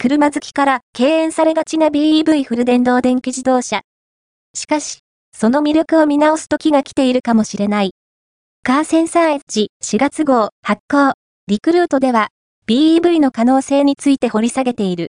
車好きから敬遠されがちな BEV フル電動電気自動車。しかし、その魅力を見直す時が来ているかもしれない。カーセンサーエッジ4月号発行、リクルートでは、BEV の可能性について掘り下げている。